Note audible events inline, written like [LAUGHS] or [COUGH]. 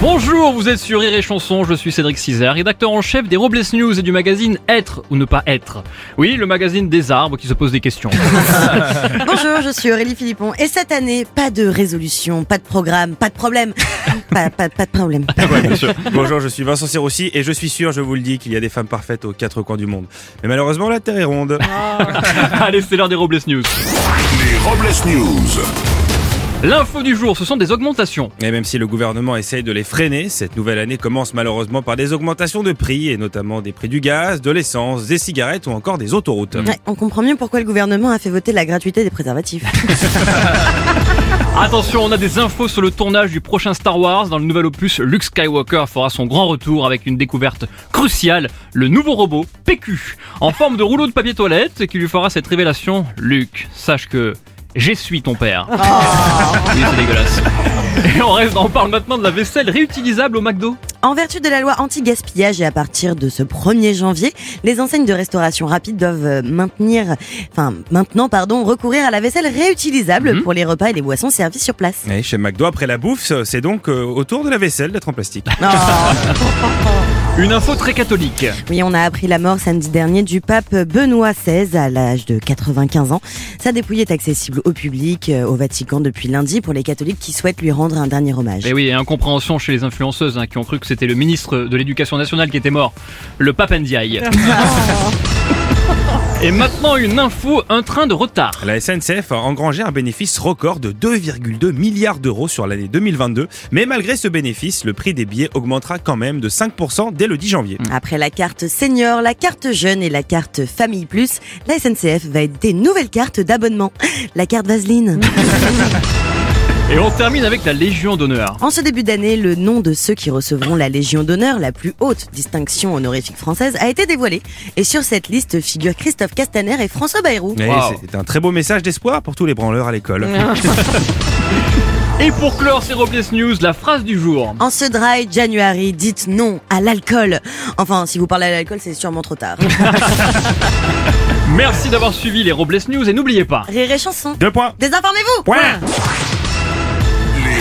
Bonjour, vous êtes sur Rire et Chanson, je suis Cédric Cizer, rédacteur en chef des Robles News et du magazine Être ou ne pas être. Oui, le magazine des arbres qui se pose des questions. [LAUGHS] Bonjour, je suis Aurélie Philippon et cette année, pas de résolution, pas de programme, pas de problème. [LAUGHS] Pas, pas, pas de problème. Ouais, bien sûr. [LAUGHS] Bonjour, je suis Vincent Serroussi et je suis sûr, je vous le dis, qu'il y a des femmes parfaites aux quatre coins du monde. Mais malheureusement, la Terre est ronde. Allez, c'est l'heure des Robles News. Les Robles News. L'info du jour, ce sont des augmentations. Et même si le gouvernement essaye de les freiner, cette nouvelle année commence malheureusement par des augmentations de prix, et notamment des prix du gaz, de l'essence, des cigarettes ou encore des autoroutes. Ouais, on comprend mieux pourquoi le gouvernement a fait voter la gratuité des préservatifs. [LAUGHS] Attention, on a des infos sur le tournage du prochain Star Wars. Dans le nouvel opus, Luke Skywalker fera son grand retour avec une découverte cruciale, le nouveau robot PQ, en forme de rouleau de papier toilette, qui lui fera cette révélation. Luke, sache que j'essuie ton père. [LAUGHS] Oui, c'est dégueulasse. [LAUGHS] Et on reste, on parle maintenant de la vaisselle réutilisable au McDo. En vertu de la loi anti-gaspillage et à partir de ce 1er janvier, les enseignes de restauration rapide doivent euh, maintenir, enfin maintenant pardon, recourir à la vaisselle réutilisable Mhm. pour les repas et les boissons servis sur place. Et chez McDo, après la bouffe, c'est donc euh, autour de la vaisselle d'être en plastique. [LAUGHS] Une info très catholique. Oui, on a appris la mort samedi dernier du pape Benoît XVI à l'âge de 95 ans. Sa dépouille est accessible au public euh, au Vatican depuis lundi pour les catholiques qui souhaitent lui rendre un dernier hommage. Et oui, et incompréhension chez les influenceuses hein, qui ont cru que c'était le ministre de l'Éducation nationale qui était mort, le pape Ndiaye. [LAUGHS] [LAUGHS] Et maintenant une info, un train de retard. La SNCF a engrangé un bénéfice record de 2,2 milliards d'euros sur l'année 2022. Mais malgré ce bénéfice, le prix des billets augmentera quand même de 5% dès le 10 janvier. Après la carte senior, la carte jeune et la carte famille plus, la SNCF va éditer une nouvelle carte d'abonnement, la carte Vaseline. [LAUGHS] Et on termine avec la Légion d'honneur. En ce début d'année, le nom de ceux qui recevront la Légion d'honneur, la plus haute distinction honorifique française, a été dévoilé. Et sur cette liste figurent Christophe Castaner et François Bayrou. Wow. C'est un très beau message d'espoir pour tous les branleurs à l'école. [LAUGHS] Et pour clore ces Robles News, la phrase du jour. En ce dry January, dites non à l'alcool. Enfin, si vous parlez à l'alcool, c'est sûrement trop tard. [LAUGHS] Merci d'avoir suivi les Robles News et n'oubliez pas. Rire et chanson. Deux points. Désinformez-vous Point.